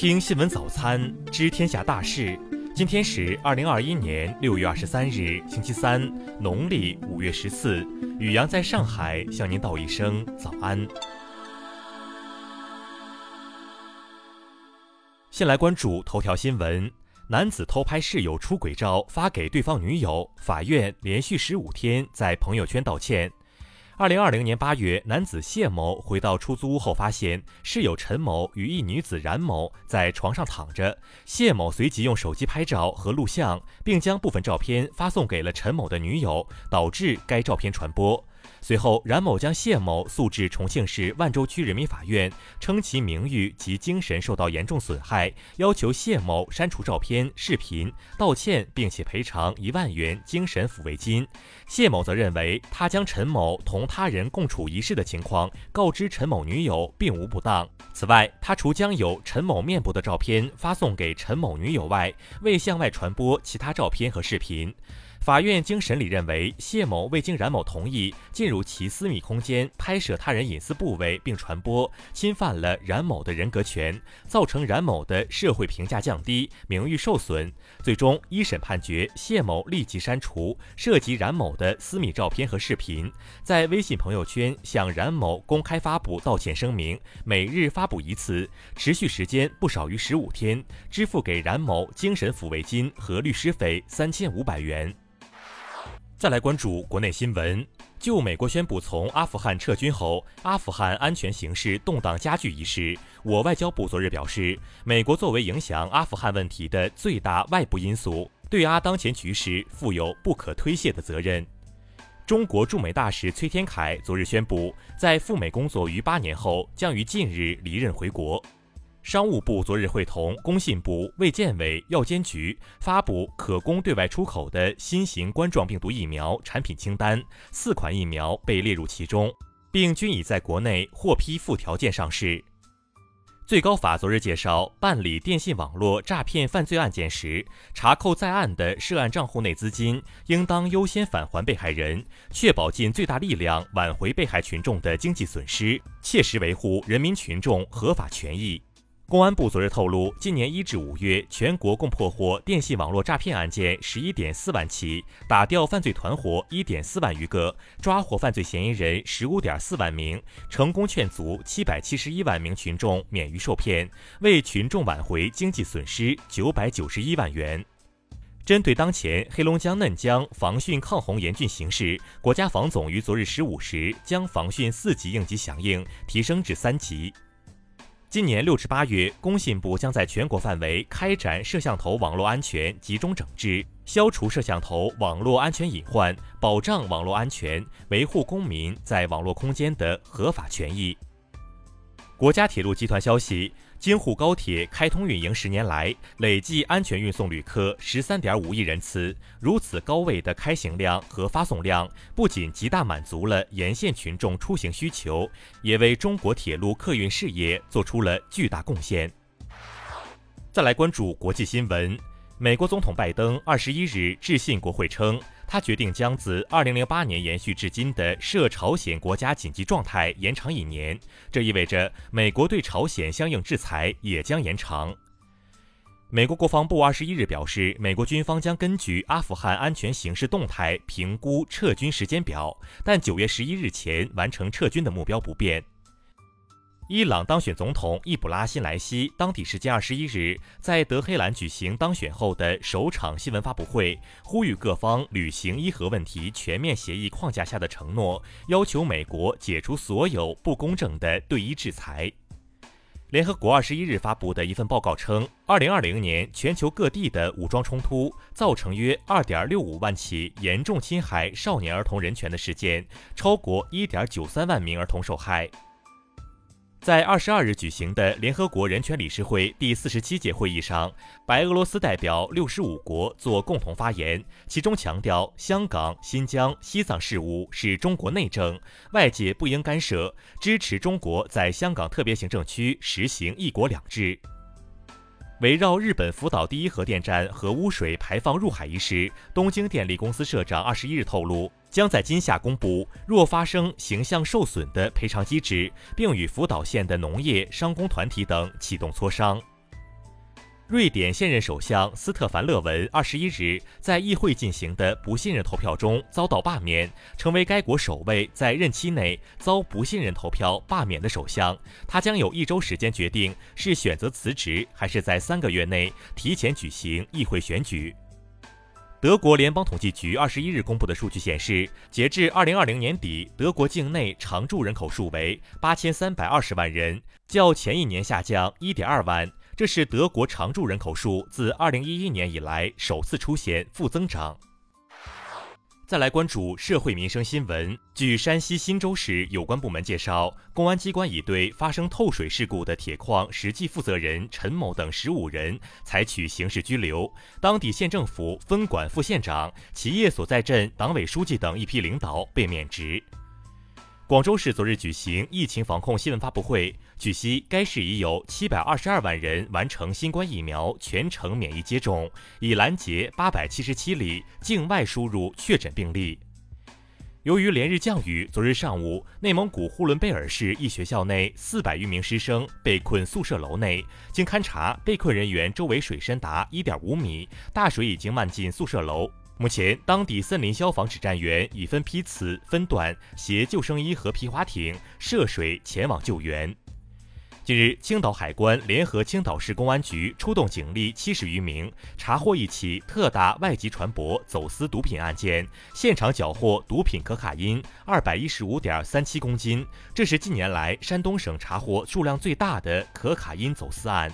听新闻早餐，知天下大事。今天是二零二一年六月二十三日，星期三，农历五月十四。雨阳在上海向您道一声早安。先来关注头条新闻：男子偷拍室友出轨照发给对方女友，法院连续十五天在朋友圈道歉。二零二零年八月，男子谢某回到出租屋后，发现室友陈某与一女子冉某在床上躺着。谢某随即用手机拍照和录像，并将部分照片发送给了陈某的女友，导致该照片传播。随后，冉某将谢某诉至重庆市万州区人民法院，称其名誉及精神受到严重损害，要求谢某删除照片、视频，道歉，并且赔偿一万元精神抚慰金。谢某则认为，他将陈某同他人共处一室的情况告知陈某女友，并无不当。此外，他除将有陈某面部的照片发送给陈某女友外，未向外传播其他照片和视频。法院经审理认为，谢某未经冉某同意进入其私密空间拍摄他人隐私部位并传播，侵犯了冉某的人格权，造成冉某的社会评价降低、名誉受损。最终，一审判决谢某立即删除涉及冉某的私密照片和视频，在微信朋友圈向冉某公开发布道歉声明，每日发布一次，持续时间不少于十五天，支付给冉某精神抚慰金和律师费三千五百元。再来关注国内新闻。就美国宣布从阿富汗撤军后，阿富汗安全形势动荡加剧一事，我外交部昨日表示，美国作为影响阿富汗问题的最大外部因素，对阿当前局势负有不可推卸的责任。中国驻美大使崔天凯昨日宣布，在赴美工作逾八年后，将于近日离任回国。商务部昨日会同工信部、卫健委、药监局发布可供对外出口的新型冠状病毒疫苗产品清单，四款疫苗被列入其中，并均已在国内获批附条件上市。最高法昨日介绍，办理电信网络诈骗犯罪案件时，查扣在案的涉案账户内资金，应当优先返还被害人，确保尽最大力量挽回被害群众的经济损失，切实维护人民群众合法权益。公安部昨日透露，今年一至五月，全国共破获电信网络诈骗案件十一点四万起，打掉犯罪团伙一点四万余个，抓获犯罪嫌疑人十五点四万名，成功劝阻七百七十一万名群众免于受骗，为群众挽回经济损失九百九十一万元。针对当前黑龙江嫩江防汛抗洪严峻形势，国家防总于昨日十五时将防汛四级应急响应提升至三级。今年六至八月，工信部将在全国范围开展摄像头网络安全集中整治，消除摄像头网络安全隐患，保障网络安全，维护公民在网络空间的合法权益。国家铁路集团消息。京沪高铁开通运营十年来，累计安全运送旅客十三点五亿人次。如此高位的开行量和发送量，不仅极大满足了沿线群众出行需求，也为中国铁路客运事业做出了巨大贡献。再来关注国际新闻，美国总统拜登二十一日致信国会称。他决定将自2008年延续至今的涉朝鲜国家紧急状态延长一年，这意味着美国对朝鲜相应制裁也将延长。美国国防部二十一日表示，美国军方将根据阿富汗安全形势动态评估撤军时间表，但九月十一日前完成撤军的目标不变。伊朗当选总统易卜拉欣莱西当地时间二十一日在德黑兰举行当选后的首场新闻发布会，呼吁各方履行伊核问题全面协议框架下的承诺，要求美国解除所有不公正的对伊制裁。联合国二十一日发布的一份报告称，二零二零年全球各地的武装冲突造成约二点六五万起严重侵害少年儿童人权的事件，超过一点九三万名儿童受害。在二十二日举行的联合国人权理事会第四十七届会议上，白俄罗斯代表六十五国作共同发言，其中强调香港、新疆、西藏事务是中国内政，外界不应干涉，支持中国在香港特别行政区实行“一国两制”。围绕日本福岛第一核电站核污水排放入海一事，东京电力公司社长二十一日透露，将在今夏公布若发生形象受损的赔偿机制，并与福岛县的农业、商工团体等启动磋商。瑞典现任首相斯特凡勒文二十一日在议会进行的不信任投票中遭到罢免，成为该国首位在任期内遭不信任投票罢免的首相。他将有一周时间决定是选择辞职，还是在三个月内提前举行议会选举。德国联邦统计局二十一日公布的数据显示，截至二零二零年底，德国境内常住人口数为八千三百二十万人，较前一年下降一点二万。这是德国常住人口数自二零一一年以来首次出现负增长。再来关注社会民生新闻。据山西忻州市有关部门介绍，公安机关已对发生透水事故的铁矿实际负责人陈某等十五人采取刑事拘留，当地县政府分管副县长、企业所在镇党委书记等一批领导被免职。广州市昨日举行疫情防控新闻发布会。据悉，该市已有七百二十二万人完成新冠疫苗全程免疫接种，已拦截八百七十七例境外输入确诊病例。由于连日降雨，昨日上午，内蒙古呼伦贝尔市一学校内四百余名师生被困宿舍楼内。经勘查，被困人员周围水深达一点五米，大水已经漫进宿舍楼。目前，当地森林消防指战员已分批次、分段携救生衣和皮划艇涉水前往救援。近日，青岛海关联合青岛市公安局出动警力七十余名，查获一起特大外籍船舶走私毒品案件，现场缴获毒品可卡因二百一十五点三七公斤，这是近年来山东省查获数量最大的可卡因走私案。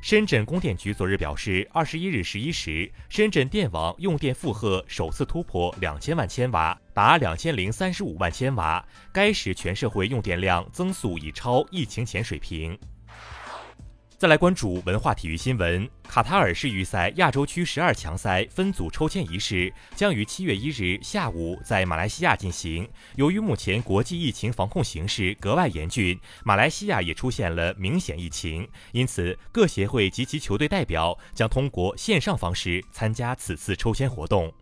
深圳供电局昨日表示，二十一日十一时，深圳电网用电负荷首次突破两千万千瓦，达两千零三十五万千瓦，该时全社会用电量增速已超疫情前水平。再来关注文化体育新闻。卡塔尔世预赛亚洲区十二强赛分组抽签仪式将于七月一日下午在马来西亚进行。由于目前国际疫情防控形势格外严峻，马来西亚也出现了明显疫情，因此各协会及其球队代表将通过线上方式参加此次抽签活动。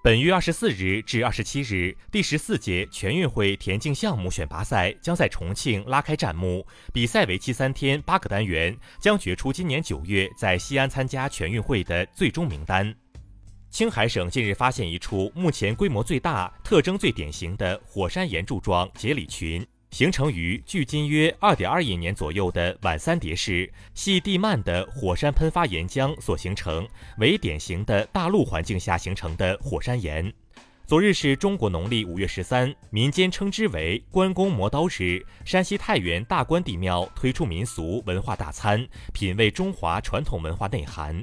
本月二十四日至二十七日，第十四届全运会田径项目选拔赛将在重庆拉开战幕。比赛为期三天，八个单元，将决出今年九月在西安参加全运会的最终名单。青海省近日发现一处目前规模最大、特征最典型的火山岩柱状节理群。形成于距今约二点二亿年左右的晚三叠式，系地幔的火山喷发岩浆所形成，为典型的大陆环境下形成的火山岩。昨日是中国农历五月十三，民间称之为关公磨刀日。山西太原大关帝庙推出民俗文化大餐，品味中华传统文化内涵。